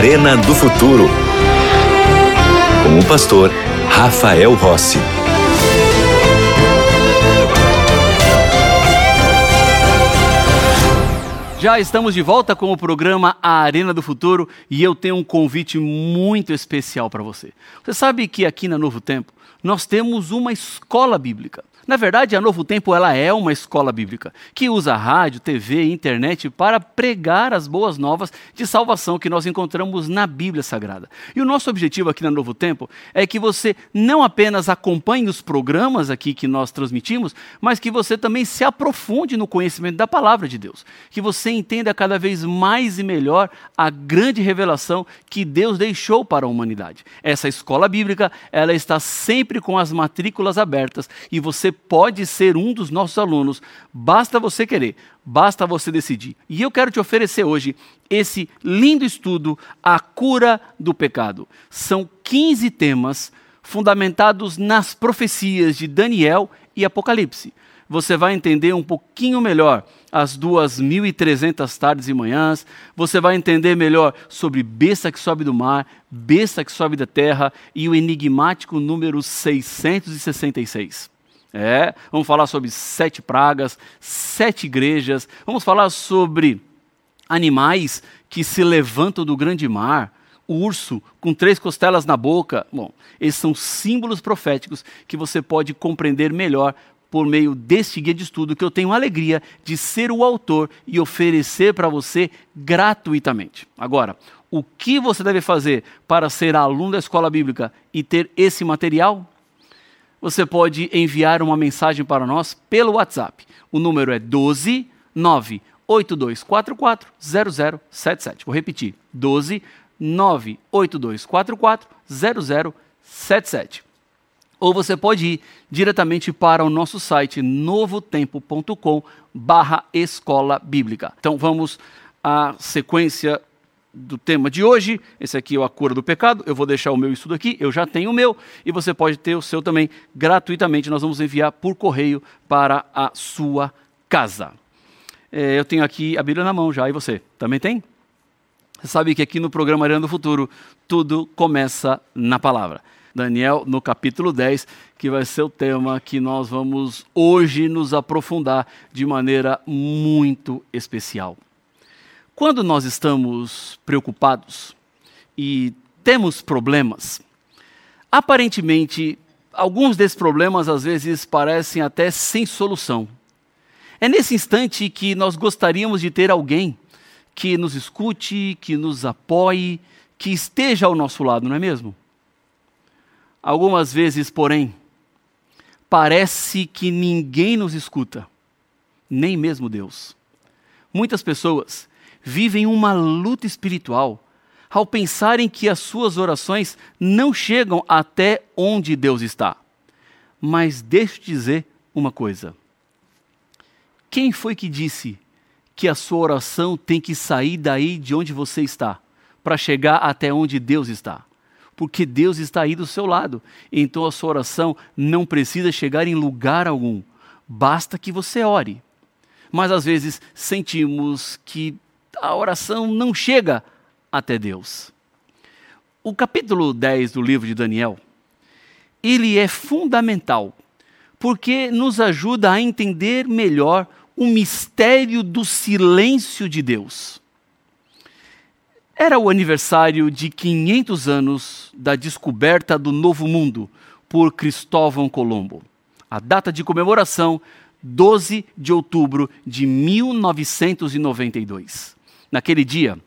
Arena do Futuro. Com o pastor Rafael Rossi. Já estamos de volta com o programa A Arena do Futuro e eu tenho um convite muito especial para você. Você sabe que aqui na Novo Tempo nós temos uma escola bíblica. Na verdade, a Novo Tempo ela é uma escola bíblica que usa rádio, TV e internet para pregar as boas novas de salvação que nós encontramos na Bíblia Sagrada. E o nosso objetivo aqui na Novo Tempo é que você não apenas acompanhe os programas aqui que nós transmitimos, mas que você também se aprofunde no conhecimento da palavra de Deus, que você entenda cada vez mais e melhor a grande revelação que Deus deixou para a humanidade. Essa escola bíblica, ela está sempre com as matrículas abertas e você pode ser um dos nossos alunos. Basta você querer, basta você decidir. E eu quero te oferecer hoje esse lindo estudo, A Cura do Pecado. São 15 temas fundamentados nas profecias de Daniel e Apocalipse. Você vai entender um pouquinho melhor as 2.300 tardes e manhãs, você vai entender melhor sobre besta que sobe do mar, besta que sobe da terra e o enigmático número 666. É, vamos falar sobre sete pragas, sete igrejas, vamos falar sobre animais que se levantam do grande mar, o urso com três costelas na boca. Bom, esses são símbolos proféticos que você pode compreender melhor por meio deste guia de estudo que eu tenho a alegria de ser o autor e oferecer para você gratuitamente. Agora, o que você deve fazer para ser aluno da escola bíblica e ter esse material? Você pode enviar uma mensagem para nós pelo WhatsApp. O número é 12 98244 0077. Vou repetir: 12 98244 0077. Ou você pode ir diretamente para o nosso site novotempo.com barra escola bíblica. Então vamos à sequência do tema de hoje. Esse aqui é a cura do pecado. Eu vou deixar o meu estudo aqui, eu já tenho o meu e você pode ter o seu também gratuitamente. Nós vamos enviar por correio para a sua casa. É, eu tenho aqui a Bíblia na mão já, e você? Também tem? Você sabe que aqui no programa Arena do Futuro tudo começa na palavra. Daniel, no capítulo 10, que vai ser o tema que nós vamos hoje nos aprofundar de maneira muito especial. Quando nós estamos preocupados e temos problemas, aparentemente, alguns desses problemas às vezes parecem até sem solução. É nesse instante que nós gostaríamos de ter alguém que nos escute, que nos apoie, que esteja ao nosso lado, não é mesmo? Algumas vezes, porém, parece que ninguém nos escuta, nem mesmo Deus. Muitas pessoas vivem uma luta espiritual ao pensarem que as suas orações não chegam até onde Deus está. Mas deixa eu te dizer uma coisa. Quem foi que disse que a sua oração tem que sair daí de onde você está para chegar até onde Deus está? Porque Deus está aí do seu lado. Então a sua oração não precisa chegar em lugar algum. Basta que você ore. Mas às vezes sentimos que a oração não chega até Deus. O capítulo 10 do livro de Daniel, ele é fundamental, porque nos ajuda a entender melhor o mistério do silêncio de Deus. Era o aniversário de 500 anos da descoberta do Novo Mundo por Cristóvão Colombo. A data de comemoração, 12 de outubro de 1992. Naquele dia,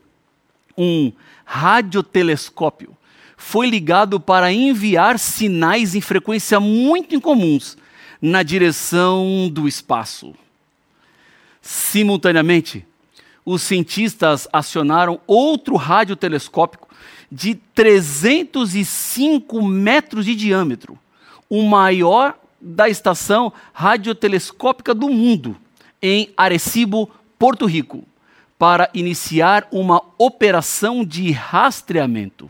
um radiotelescópio foi ligado para enviar sinais em frequência muito incomuns na direção do espaço. Simultaneamente, os cientistas acionaram outro radiotelescópio de 305 metros de diâmetro, o maior da estação radiotelescópica do mundo, em Arecibo, Porto Rico para iniciar uma operação de rastreamento.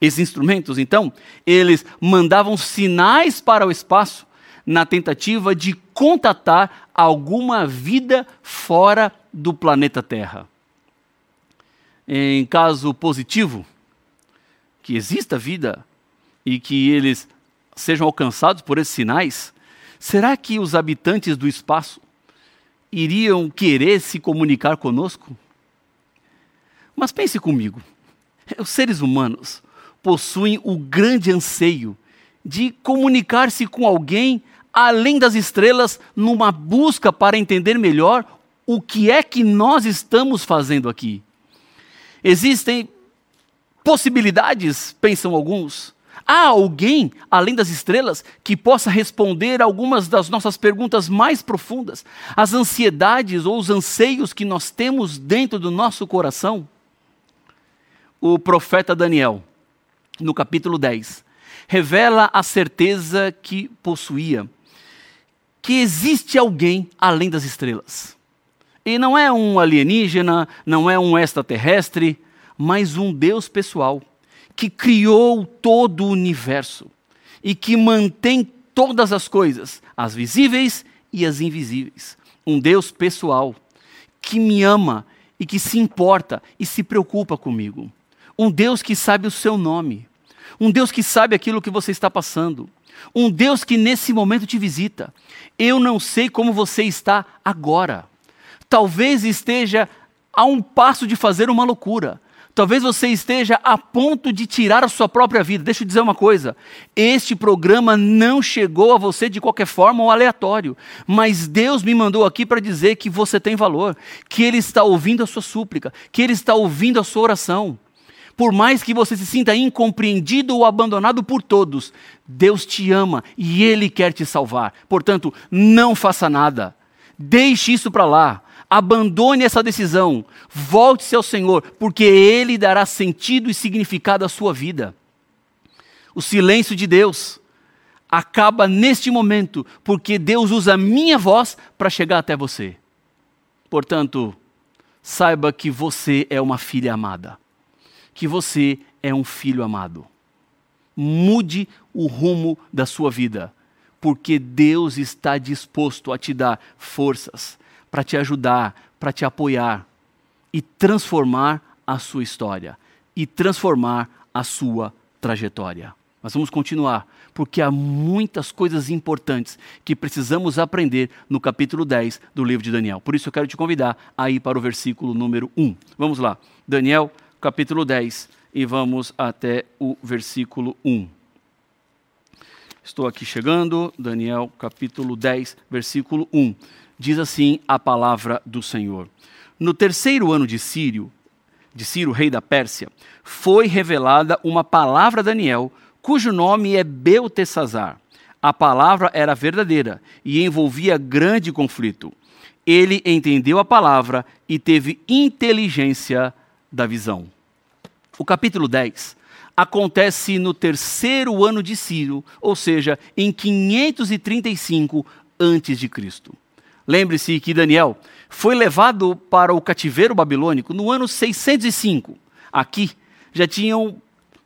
Esses instrumentos, então, eles mandavam sinais para o espaço na tentativa de contatar alguma vida fora do planeta Terra. Em caso positivo, que exista vida e que eles sejam alcançados por esses sinais, será que os habitantes do espaço iriam querer se comunicar conosco? Mas pense comigo, os seres humanos possuem o grande anseio de comunicar-se com alguém além das estrelas, numa busca para entender melhor o que é que nós estamos fazendo aqui. Existem possibilidades, pensam alguns. Há alguém, além das estrelas, que possa responder algumas das nossas perguntas mais profundas, as ansiedades ou os anseios que nós temos dentro do nosso coração? O profeta Daniel, no capítulo 10, revela a certeza que possuía que existe alguém além das estrelas. E não é um alienígena, não é um extraterrestre, mas um Deus pessoal que criou todo o universo e que mantém todas as coisas, as visíveis e as invisíveis. Um Deus pessoal que me ama e que se importa e se preocupa comigo. Um Deus que sabe o seu nome. Um Deus que sabe aquilo que você está passando. Um Deus que nesse momento te visita. Eu não sei como você está agora. Talvez esteja a um passo de fazer uma loucura. Talvez você esteja a ponto de tirar a sua própria vida. Deixa eu dizer uma coisa: este programa não chegou a você de qualquer forma ou aleatório, mas Deus me mandou aqui para dizer que você tem valor, que Ele está ouvindo a sua súplica, que Ele está ouvindo a sua oração. Por mais que você se sinta incompreendido ou abandonado por todos, Deus te ama e Ele quer te salvar. Portanto, não faça nada. Deixe isso para lá. Abandone essa decisão. Volte-se ao Senhor, porque Ele dará sentido e significado à sua vida. O silêncio de Deus acaba neste momento, porque Deus usa a minha voz para chegar até você. Portanto, saiba que você é uma filha amada que você é um filho amado. Mude o rumo da sua vida, porque Deus está disposto a te dar forças para te ajudar, para te apoiar e transformar a sua história e transformar a sua trajetória. Mas vamos continuar, porque há muitas coisas importantes que precisamos aprender no capítulo 10 do livro de Daniel. Por isso eu quero te convidar a ir para o versículo número 1. Vamos lá. Daniel capítulo 10 e vamos até o versículo 1. Estou aqui chegando, Daniel capítulo 10, versículo 1. Diz assim a palavra do Senhor: No terceiro ano de Sírio, de Ciro, rei da Pérsia, foi revelada uma palavra a Daniel, cujo nome é Beltesazar. A palavra era verdadeira e envolvia grande conflito. Ele entendeu a palavra e teve inteligência da visão. O capítulo 10 acontece no terceiro ano de Ciro, ou seja, em 535 a.C. Lembre-se que Daniel foi levado para o cativeiro babilônico no ano 605. Aqui já tinham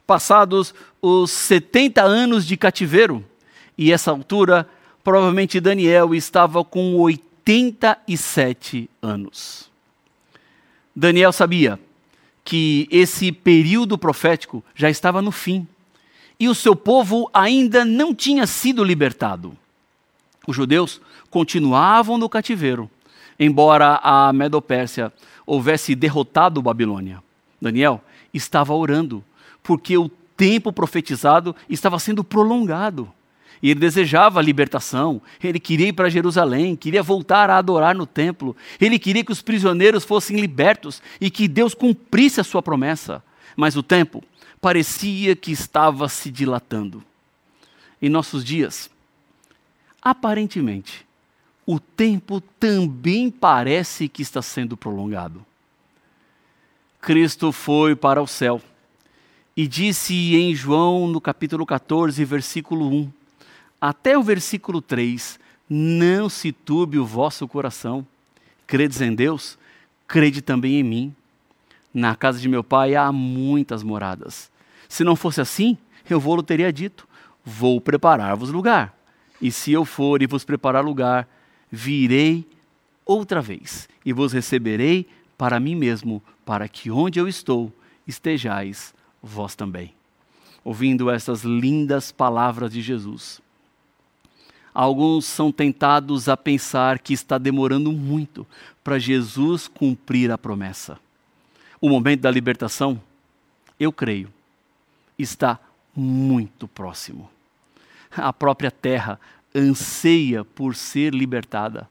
passados os 70 anos de cativeiro, e essa altura, provavelmente Daniel estava com 87 anos. Daniel sabia que esse período profético já estava no fim e o seu povo ainda não tinha sido libertado. Os judeus continuavam no cativeiro, embora a Medopérsia houvesse derrotado Babilônia. Daniel estava orando, porque o tempo profetizado estava sendo prolongado. E ele desejava a libertação, ele queria ir para Jerusalém, queria voltar a adorar no templo, ele queria que os prisioneiros fossem libertos e que Deus cumprisse a sua promessa. Mas o tempo parecia que estava se dilatando. Em nossos dias, aparentemente, o tempo também parece que está sendo prolongado. Cristo foi para o céu e disse em João, no capítulo 14, versículo 1: até o versículo 3, não se turbe o vosso coração. Credes em Deus, crede também em mim. Na casa de meu pai há muitas moradas. Se não fosse assim, eu vou-lhe teria dito: Vou preparar-vos lugar. E se eu for e vos preparar lugar, virei outra vez e vos receberei para mim mesmo, para que onde eu estou estejais vós também. ouvindo essas lindas palavras de Jesus. Alguns são tentados a pensar que está demorando muito para Jesus cumprir a promessa. O momento da libertação, eu creio, está muito próximo. A própria terra anseia por ser libertada.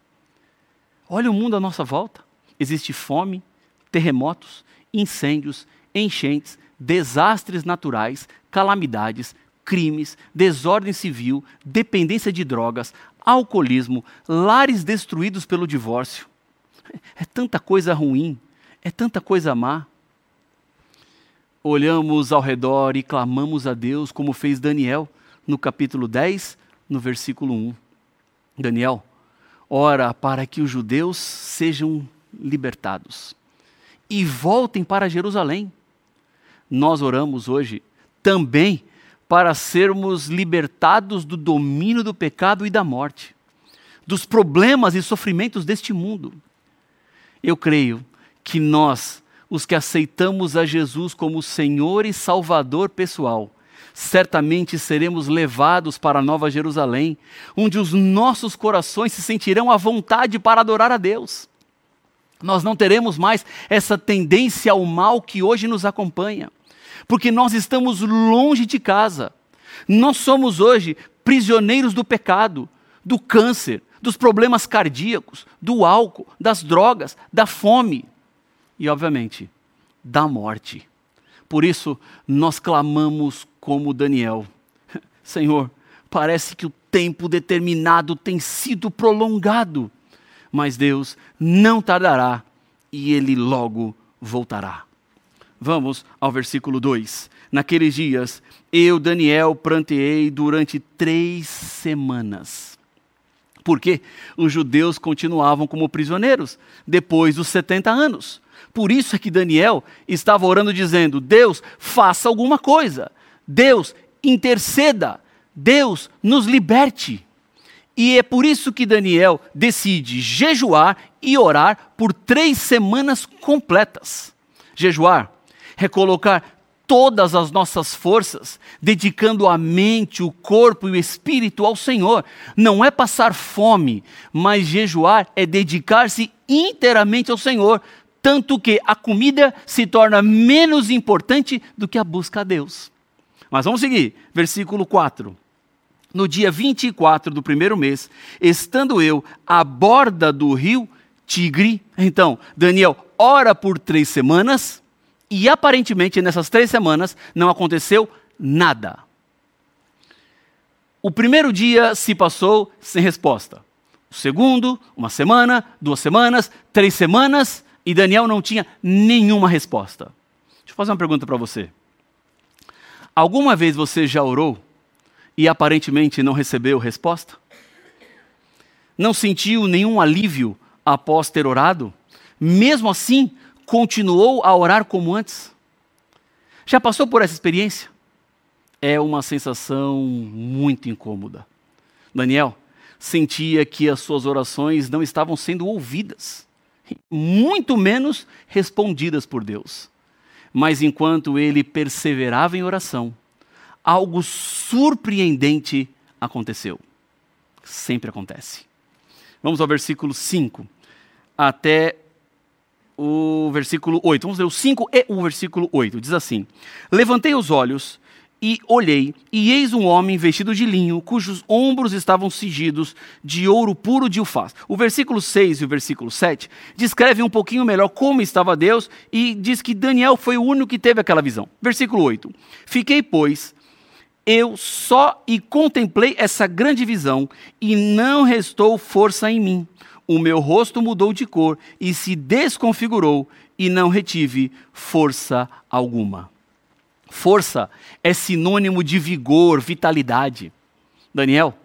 Olha o mundo à nossa volta. Existe fome, terremotos, incêndios, enchentes, desastres naturais, calamidades, crimes, desordem civil, dependência de drogas, alcoolismo, lares destruídos pelo divórcio. É tanta coisa ruim, é tanta coisa má. Olhamos ao redor e clamamos a Deus, como fez Daniel no capítulo 10, no versículo 1. Daniel, ora para que os judeus sejam libertados e voltem para Jerusalém. Nós oramos hoje também para sermos libertados do domínio do pecado e da morte, dos problemas e sofrimentos deste mundo. Eu creio que nós, os que aceitamos a Jesus como Senhor e Salvador pessoal, certamente seremos levados para a Nova Jerusalém, onde os nossos corações se sentirão à vontade para adorar a Deus. Nós não teremos mais essa tendência ao mal que hoje nos acompanha porque nós estamos longe de casa. Nós somos hoje prisioneiros do pecado, do câncer, dos problemas cardíacos, do álcool, das drogas, da fome e, obviamente, da morte. Por isso, nós clamamos como Daniel: Senhor, parece que o tempo determinado tem sido prolongado, mas Deus não tardará e ele logo voltará. Vamos ao versículo 2. Naqueles dias, eu, Daniel, pranteei durante três semanas. Porque os judeus continuavam como prisioneiros depois dos 70 anos. Por isso é que Daniel estava orando, dizendo: Deus, faça alguma coisa. Deus, interceda. Deus, nos liberte. E é por isso que Daniel decide jejuar e orar por três semanas completas. Jejuar recolocar todas as nossas forças, dedicando a mente, o corpo e o espírito ao Senhor. Não é passar fome, mas jejuar é dedicar-se inteiramente ao Senhor, tanto que a comida se torna menos importante do que a busca a Deus. Mas vamos seguir, versículo 4. No dia 24 do primeiro mês, estando eu à borda do rio Tigre, então Daniel ora por três semanas e aparentemente nessas três semanas não aconteceu nada. O primeiro dia se passou sem resposta. O segundo, uma semana, duas semanas, três semanas, e Daniel não tinha nenhuma resposta. Deixa eu fazer uma pergunta para você. Alguma vez você já orou e aparentemente não recebeu resposta? Não sentiu nenhum alívio após ter orado? Mesmo assim, continuou a orar como antes? Já passou por essa experiência? É uma sensação muito incômoda. Daniel sentia que as suas orações não estavam sendo ouvidas, muito menos respondidas por Deus. Mas enquanto ele perseverava em oração, algo surpreendente aconteceu. Sempre acontece. Vamos ao versículo 5 até o versículo 8. Vamos ler o 5 e o versículo 8. Diz assim: Levantei os olhos e olhei, e eis um homem vestido de linho, cujos ombros estavam cingidos de ouro puro de ufaz. O versículo 6 e o versículo 7 descrevem um pouquinho melhor como estava Deus e diz que Daniel foi o único que teve aquela visão. Versículo 8: Fiquei, pois, eu só e contemplei essa grande visão, e não restou força em mim o meu rosto mudou de cor e se desconfigurou, e não retive força alguma. Força é sinônimo de vigor, vitalidade. Daniel,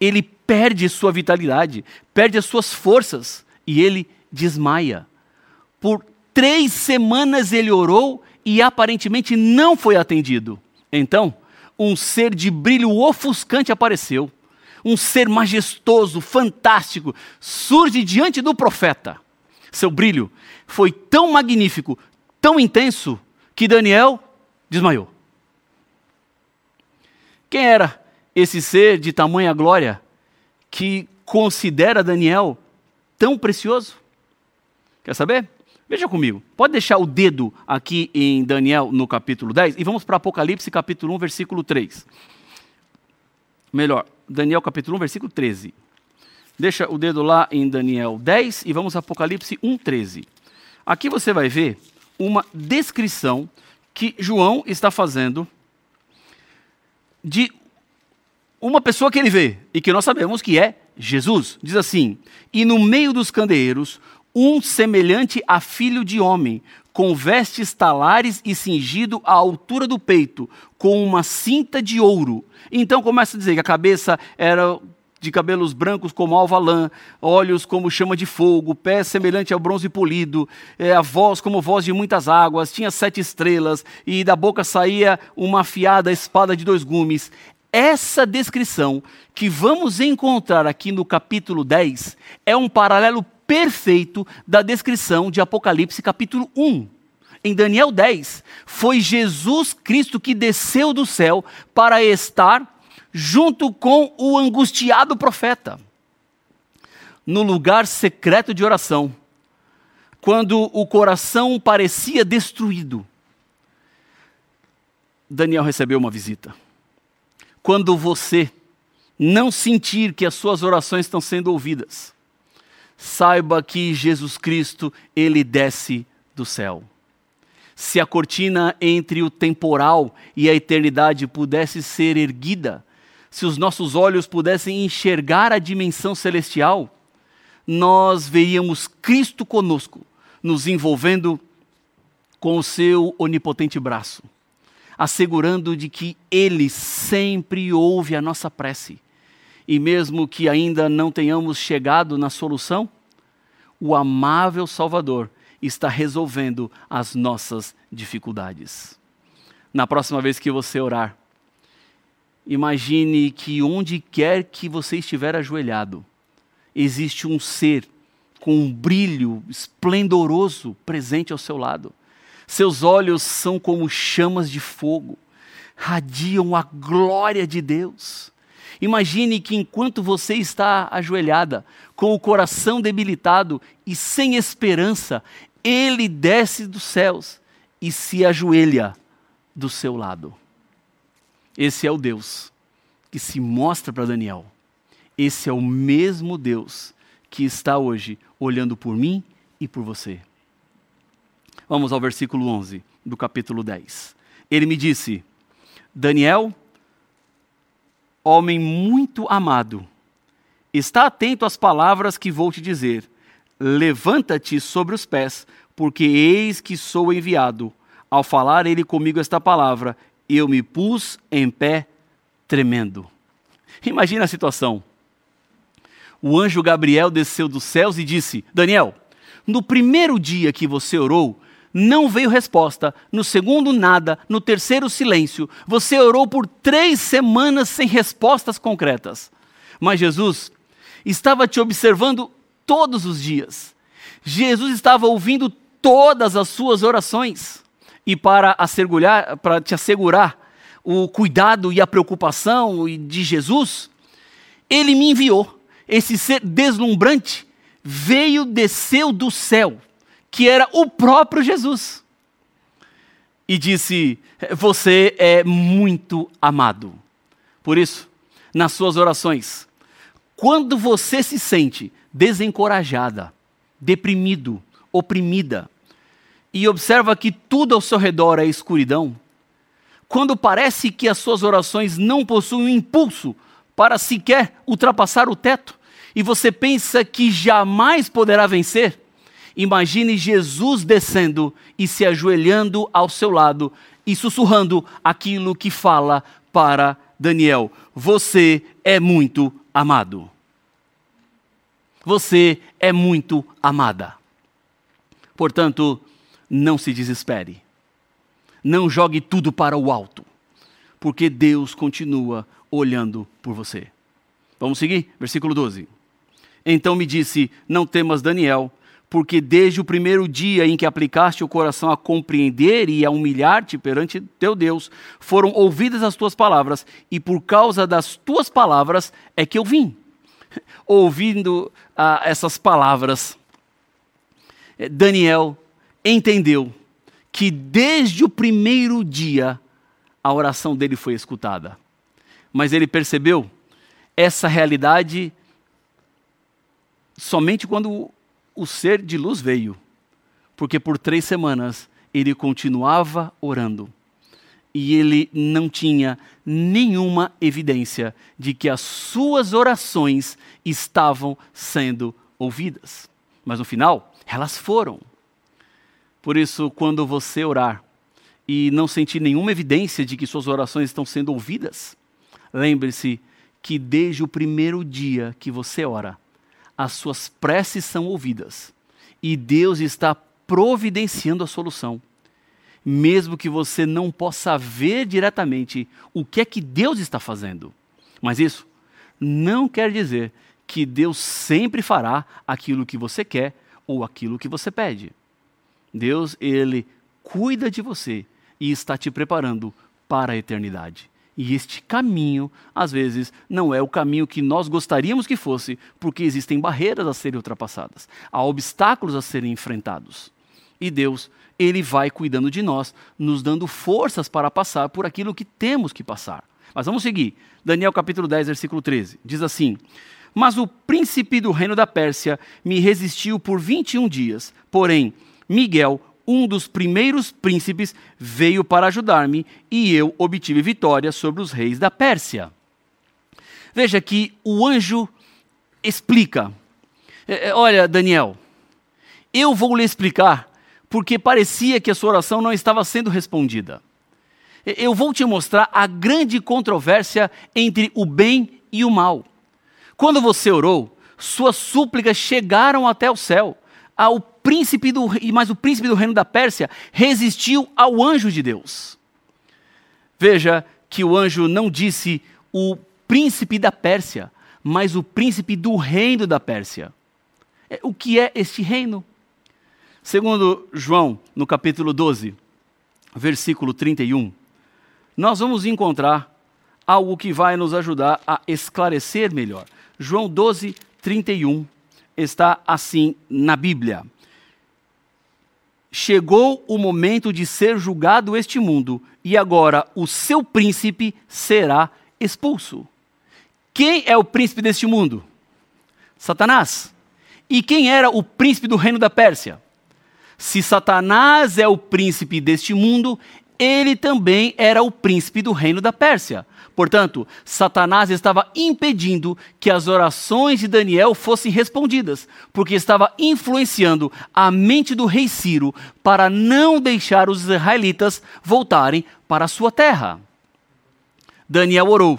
ele perde sua vitalidade, perde as suas forças e ele desmaia. Por três semanas ele orou e aparentemente não foi atendido. Então, um ser de brilho ofuscante apareceu um ser majestoso, fantástico, surge diante do profeta. Seu brilho foi tão magnífico, tão intenso, que Daniel desmaiou. Quem era esse ser de tamanha glória que considera Daniel tão precioso? Quer saber? Veja comigo. Pode deixar o dedo aqui em Daniel no capítulo 10 e vamos para Apocalipse capítulo 1, versículo 3. Melhor, Daniel capítulo 1, versículo 13. Deixa o dedo lá em Daniel 10 e vamos a Apocalipse 1, 13. Aqui você vai ver uma descrição que João está fazendo de uma pessoa que ele vê e que nós sabemos que é Jesus. Diz assim: E no meio dos candeeiros, um semelhante a filho de homem, com vestes talares e cingido à altura do peito, com uma cinta de ouro. Então começa a dizer que a cabeça era de cabelos brancos como alva lã, olhos como chama de fogo, pés semelhante ao bronze polido, é, a voz como voz de muitas águas, tinha sete estrelas, e da boca saía uma afiada espada de dois gumes. Essa descrição que vamos encontrar aqui no capítulo 10 é um paralelo perfeito da descrição de Apocalipse capítulo 1 em Daniel 10, foi Jesus Cristo que desceu do céu para estar junto com o angustiado profeta, no lugar secreto de oração, quando o coração parecia destruído. Daniel recebeu uma visita. Quando você não sentir que as suas orações estão sendo ouvidas, saiba que Jesus Cristo, ele desce do céu. Se a cortina entre o temporal e a eternidade pudesse ser erguida, se os nossos olhos pudessem enxergar a dimensão celestial, nós veríamos Cristo conosco, nos envolvendo com o seu onipotente braço, assegurando de que Ele sempre ouve a nossa prece. E mesmo que ainda não tenhamos chegado na solução, o amável Salvador está resolvendo as nossas dificuldades. Na próxima vez que você orar, Imagine que onde quer que você estiver ajoelhado, existe um ser com um brilho esplendoroso presente ao seu lado. Seus olhos são como chamas de fogo, radiam a glória de Deus. Imagine que enquanto você está ajoelhada, com o coração debilitado e sem esperança, ele desce dos céus e se ajoelha do seu lado. Esse é o Deus que se mostra para Daniel. Esse é o mesmo Deus que está hoje olhando por mim e por você. Vamos ao versículo 11 do capítulo 10. Ele me disse: Daniel, homem muito amado, está atento às palavras que vou te dizer. Levanta-te sobre os pés, porque eis que sou enviado. Ao falar ele comigo esta palavra, eu me pus em pé tremendo. Imagina a situação. O anjo Gabriel desceu dos céus e disse: Daniel, no primeiro dia que você orou, não veio resposta, no segundo, nada, no terceiro, silêncio. Você orou por três semanas sem respostas concretas. Mas Jesus estava te observando todos os dias. Jesus estava ouvindo todas as suas orações e para, assegurar, para te assegurar o cuidado e a preocupação de Jesus, ele me enviou. Esse ser deslumbrante veio, desceu do céu, que era o próprio Jesus. E disse: Você é muito amado. Por isso, nas suas orações, quando você se sente desencorajada, deprimido, oprimida, e observa que tudo ao seu redor é escuridão, quando parece que as suas orações não possuem um impulso para sequer ultrapassar o teto, e você pensa que jamais poderá vencer, imagine Jesus descendo e se ajoelhando ao seu lado e sussurrando aquilo que fala para Daniel: Você é muito amado. Você é muito amada. Portanto, não se desespere. Não jogue tudo para o alto, porque Deus continua olhando por você. Vamos seguir? Versículo 12. Então me disse: Não temas, Daniel, porque desde o primeiro dia em que aplicaste o coração a compreender e a humilhar-te perante teu Deus, foram ouvidas as tuas palavras, e por causa das tuas palavras é que eu vim. Ouvindo ah, essas palavras, eh, Daniel entendeu que desde o primeiro dia a oração dele foi escutada. Mas ele percebeu essa realidade somente quando o ser de luz veio, porque por três semanas ele continuava orando e ele não tinha nenhuma evidência de que as suas orações estavam sendo ouvidas. Mas no final, elas foram. Por isso, quando você orar e não sentir nenhuma evidência de que suas orações estão sendo ouvidas, lembre-se que desde o primeiro dia que você ora, as suas preces são ouvidas e Deus está providenciando a solução. Mesmo que você não possa ver diretamente o que é que Deus está fazendo. Mas isso não quer dizer que Deus sempre fará aquilo que você quer ou aquilo que você pede. Deus, ele cuida de você e está te preparando para a eternidade. E este caminho, às vezes, não é o caminho que nós gostaríamos que fosse, porque existem barreiras a serem ultrapassadas, há obstáculos a serem enfrentados. E Deus, Ele vai cuidando de nós, nos dando forças para passar por aquilo que temos que passar. Mas vamos seguir. Daniel capítulo 10, versículo 13. Diz assim: Mas o príncipe do reino da Pérsia me resistiu por 21 dias. Porém, Miguel, um dos primeiros príncipes veio para ajudar-me e eu obtive vitória sobre os reis da Pérsia. Veja que o anjo explica: é, é, Olha, Daniel, eu vou lhe explicar porque parecia que a sua oração não estava sendo respondida. Eu vou te mostrar a grande controvérsia entre o bem e o mal. Quando você orou, suas súplicas chegaram até o céu ao príncipe do, mas o príncipe do reino da Pérsia resistiu ao anjo de Deus. Veja que o anjo não disse o príncipe da Pérsia, mas o príncipe do reino da Pérsia. É, o que é este reino? Segundo João, no capítulo 12, versículo 31, nós vamos encontrar algo que vai nos ajudar a esclarecer melhor. João 12, 31 está assim na Bíblia. Chegou o momento de ser julgado este mundo, e agora o seu príncipe será expulso. Quem é o príncipe deste mundo? Satanás. E quem era o príncipe do reino da Pérsia? Se Satanás é o príncipe deste mundo, ele também era o príncipe do reino da Pérsia. Portanto, Satanás estava impedindo que as orações de Daniel fossem respondidas, porque estava influenciando a mente do rei Ciro para não deixar os israelitas voltarem para a sua terra. Daniel orou,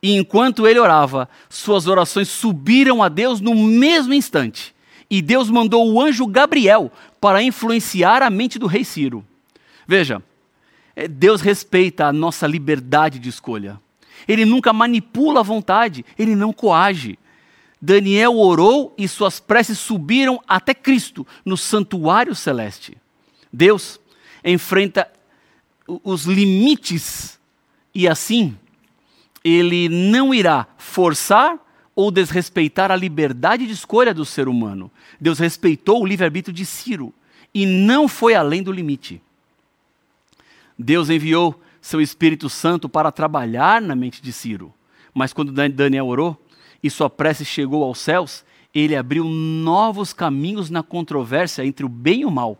e enquanto ele orava, suas orações subiram a Deus no mesmo instante. E Deus mandou o anjo Gabriel para influenciar a mente do rei Ciro. Veja, Deus respeita a nossa liberdade de escolha. Ele nunca manipula a vontade, ele não coage. Daniel orou e suas preces subiram até Cristo no santuário celeste. Deus enfrenta os limites e assim ele não irá forçar ou desrespeitar a liberdade de escolha do ser humano. Deus respeitou o livre-arbítrio de Ciro e não foi além do limite. Deus enviou seu Espírito Santo para trabalhar na mente de Ciro. Mas quando Daniel orou e sua prece chegou aos céus, ele abriu novos caminhos na controvérsia entre o bem e o mal.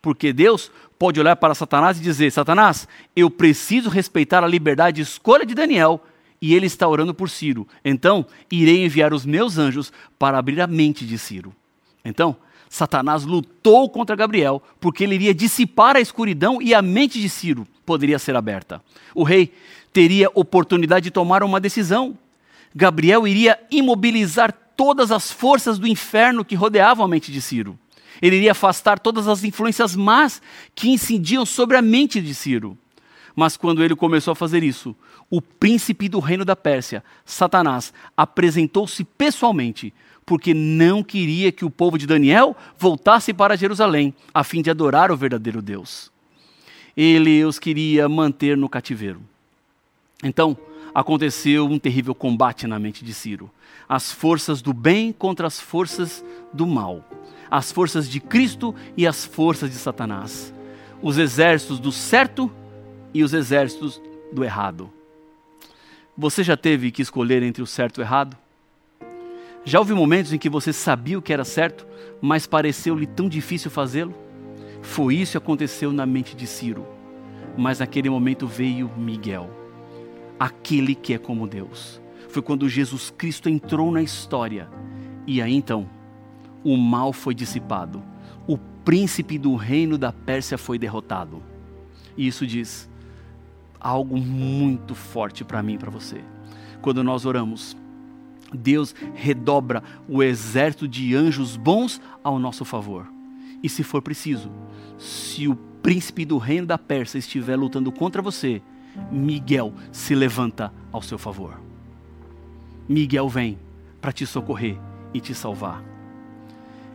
Porque Deus pode olhar para Satanás e dizer: Satanás, eu preciso respeitar a liberdade de escolha de Daniel e ele está orando por Ciro. Então, irei enviar os meus anjos para abrir a mente de Ciro. Então, Satanás lutou contra Gabriel, porque ele iria dissipar a escuridão e a mente de Ciro poderia ser aberta. O rei teria oportunidade de tomar uma decisão. Gabriel iria imobilizar todas as forças do inferno que rodeavam a mente de Ciro. Ele iria afastar todas as influências más que incidiam sobre a mente de Ciro. Mas quando ele começou a fazer isso, o príncipe do reino da Pérsia, Satanás, apresentou-se pessoalmente, porque não queria que o povo de Daniel voltasse para Jerusalém, a fim de adorar o verdadeiro Deus. Ele os queria manter no cativeiro. Então, aconteceu um terrível combate na mente de Ciro. As forças do bem contra as forças do mal. As forças de Cristo e as forças de Satanás. Os exércitos do certo e os exércitos do errado. Você já teve que escolher entre o certo e o errado? Já houve momentos em que você sabia o que era certo, mas pareceu-lhe tão difícil fazê-lo? Foi isso que aconteceu na mente de Ciro. Mas naquele momento veio Miguel, aquele que é como Deus. Foi quando Jesus Cristo entrou na história. E aí então, o mal foi dissipado. O príncipe do reino da Pérsia foi derrotado. E isso diz: algo muito forte para mim e para você. Quando nós oramos, Deus redobra o exército de anjos bons ao nosso favor. E se for preciso, se o príncipe do reino da Pérsia estiver lutando contra você, Miguel se levanta ao seu favor. Miguel vem para te socorrer e te salvar.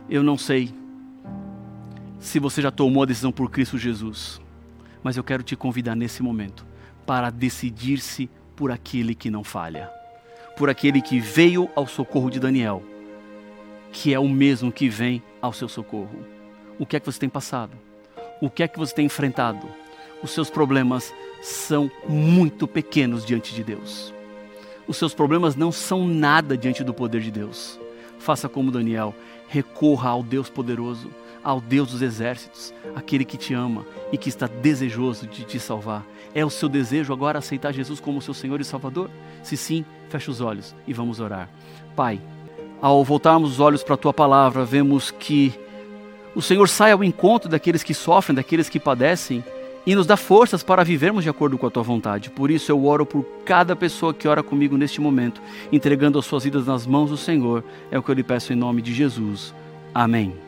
Eu não sei se você já tomou a decisão por Cristo Jesus, mas eu quero te convidar nesse momento para decidir-se por aquele que não falha, por aquele que veio ao socorro de Daniel, que é o mesmo que vem ao seu socorro. O que é que você tem passado? O que é que você tem enfrentado? Os seus problemas são muito pequenos diante de Deus. Os seus problemas não são nada diante do poder de Deus. Faça como Daniel, recorra ao Deus poderoso, ao Deus dos exércitos, aquele que te ama e que está desejoso de te salvar. É o seu desejo agora aceitar Jesus como seu Senhor e Salvador? Se sim, feche os olhos e vamos orar. Pai, ao voltarmos os olhos para a tua palavra, vemos que o Senhor sai ao encontro daqueles que sofrem, daqueles que padecem e nos dá forças para vivermos de acordo com a tua vontade. Por isso eu oro por cada pessoa que ora comigo neste momento, entregando as suas vidas nas mãos do Senhor. É o que eu lhe peço em nome de Jesus. Amém.